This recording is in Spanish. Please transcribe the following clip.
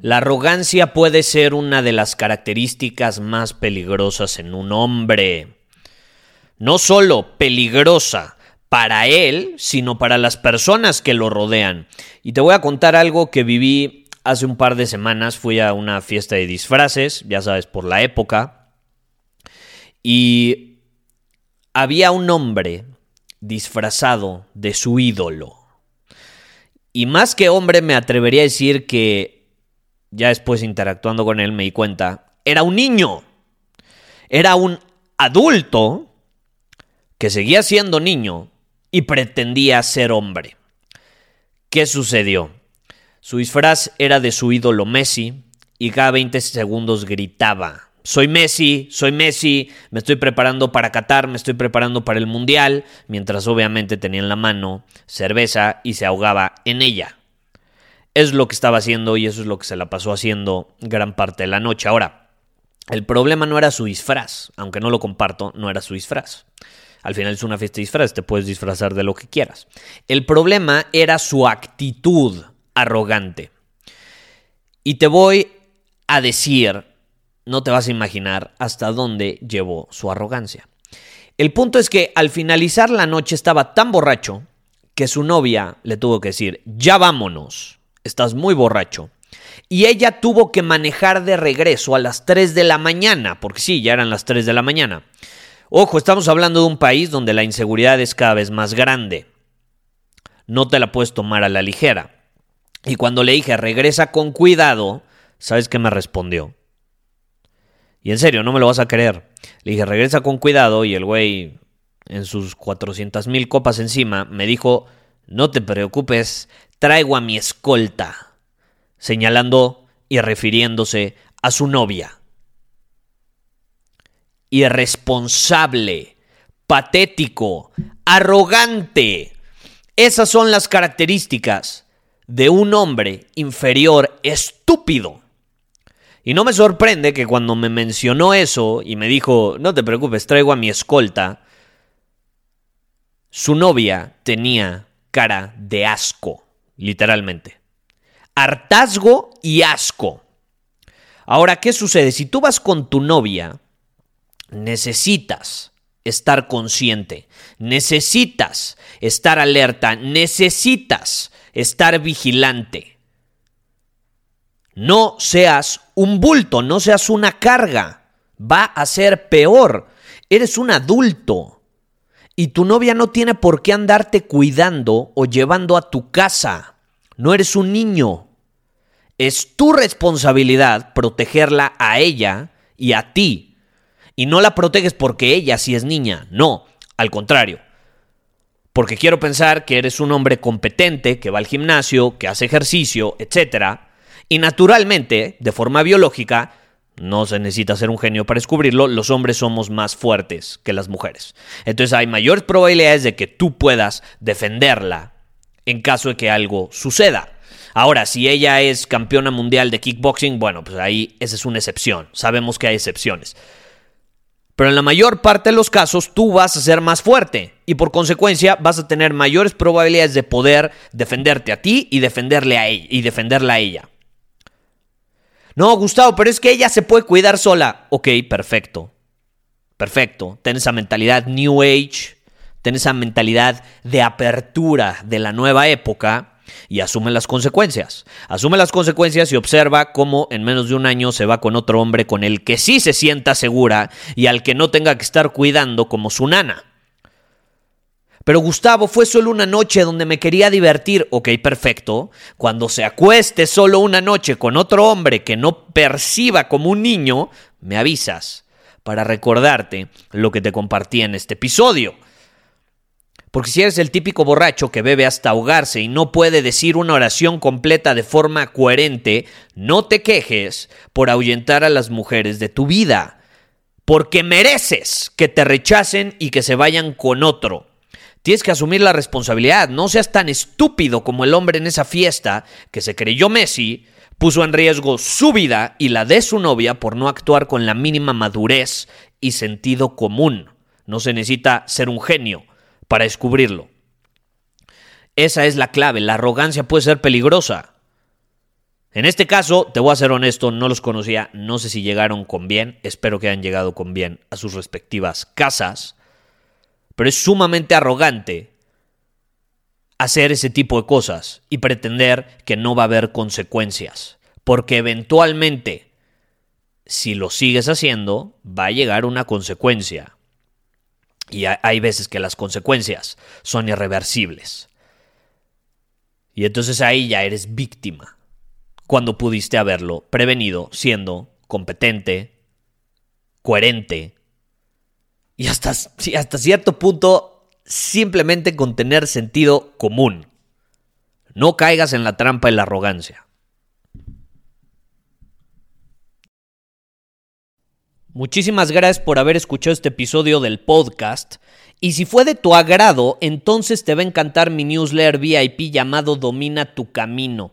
La arrogancia puede ser una de las características más peligrosas en un hombre. No solo peligrosa para él, sino para las personas que lo rodean. Y te voy a contar algo que viví hace un par de semanas. Fui a una fiesta de disfraces, ya sabes, por la época. Y había un hombre disfrazado de su ídolo. Y más que hombre me atrevería a decir que ya después interactuando con él me di cuenta, era un niño. Era un adulto que seguía siendo niño y pretendía ser hombre. ¿Qué sucedió? Su disfraz era de su ídolo Messi y cada 20 segundos gritaba, soy Messi, soy Messi, me estoy preparando para Qatar, me estoy preparando para el Mundial, mientras obviamente tenía en la mano cerveza y se ahogaba en ella es lo que estaba haciendo y eso es lo que se la pasó haciendo gran parte de la noche. Ahora, el problema no era su disfraz, aunque no lo comparto, no era su disfraz. Al final es una fiesta disfraz, te puedes disfrazar de lo que quieras. El problema era su actitud arrogante. Y te voy a decir, no te vas a imaginar hasta dónde llevó su arrogancia. El punto es que al finalizar la noche estaba tan borracho que su novia le tuvo que decir, ya vámonos estás muy borracho. Y ella tuvo que manejar de regreso a las 3 de la mañana, porque sí, ya eran las 3 de la mañana. Ojo, estamos hablando de un país donde la inseguridad es cada vez más grande. No te la puedes tomar a la ligera. Y cuando le dije, regresa con cuidado, ¿sabes qué me respondió? Y en serio, no me lo vas a creer. Le dije, regresa con cuidado y el güey, en sus 400 mil copas encima, me dijo, no te preocupes, traigo a mi escolta, señalando y refiriéndose a su novia. Irresponsable, patético, arrogante. Esas son las características de un hombre inferior estúpido. Y no me sorprende que cuando me mencionó eso y me dijo, no te preocupes, traigo a mi escolta, su novia tenía cara de asco literalmente. Hartazgo y asco. Ahora, ¿qué sucede? Si tú vas con tu novia, necesitas estar consciente, necesitas estar alerta, necesitas estar vigilante. No seas un bulto, no seas una carga. Va a ser peor. Eres un adulto. Y tu novia no tiene por qué andarte cuidando o llevando a tu casa. No eres un niño. Es tu responsabilidad protegerla a ella y a ti. Y no la proteges porque ella sí es niña. No, al contrario. Porque quiero pensar que eres un hombre competente, que va al gimnasio, que hace ejercicio, etc. Y naturalmente, de forma biológica, no se necesita ser un genio para descubrirlo, los hombres somos más fuertes que las mujeres. Entonces hay mayores probabilidades de que tú puedas defenderla en caso de que algo suceda. Ahora, si ella es campeona mundial de kickboxing, bueno, pues ahí esa es una excepción. Sabemos que hay excepciones. Pero en la mayor parte de los casos tú vas a ser más fuerte y por consecuencia vas a tener mayores probabilidades de poder defenderte a ti y defenderle a ella y defenderla a ella. No, Gustavo, pero es que ella se puede cuidar sola. Ok, perfecto. Perfecto. Ten esa mentalidad New Age, ten esa mentalidad de apertura de la nueva época y asume las consecuencias. Asume las consecuencias y observa cómo en menos de un año se va con otro hombre con el que sí se sienta segura y al que no tenga que estar cuidando como su nana. Pero Gustavo, fue solo una noche donde me quería divertir. Ok, perfecto. Cuando se acueste solo una noche con otro hombre que no perciba como un niño, me avisas para recordarte lo que te compartí en este episodio. Porque si eres el típico borracho que bebe hasta ahogarse y no puede decir una oración completa de forma coherente, no te quejes por ahuyentar a las mujeres de tu vida. Porque mereces que te rechacen y que se vayan con otro. Tienes que asumir la responsabilidad. No seas tan estúpido como el hombre en esa fiesta que se creyó Messi, puso en riesgo su vida y la de su novia por no actuar con la mínima madurez y sentido común. No se necesita ser un genio para descubrirlo. Esa es la clave. La arrogancia puede ser peligrosa. En este caso, te voy a ser honesto, no los conocía, no sé si llegaron con bien, espero que hayan llegado con bien a sus respectivas casas pero es sumamente arrogante hacer ese tipo de cosas y pretender que no va a haber consecuencias, porque eventualmente, si lo sigues haciendo, va a llegar una consecuencia. Y hay veces que las consecuencias son irreversibles. Y entonces ahí ya eres víctima, cuando pudiste haberlo prevenido siendo competente, coherente y hasta, hasta cierto punto simplemente con tener sentido común. No caigas en la trampa de la arrogancia. Muchísimas gracias por haber escuchado este episodio del podcast. Y si fue de tu agrado, entonces te va a encantar mi newsletter VIP llamado Domina tu Camino.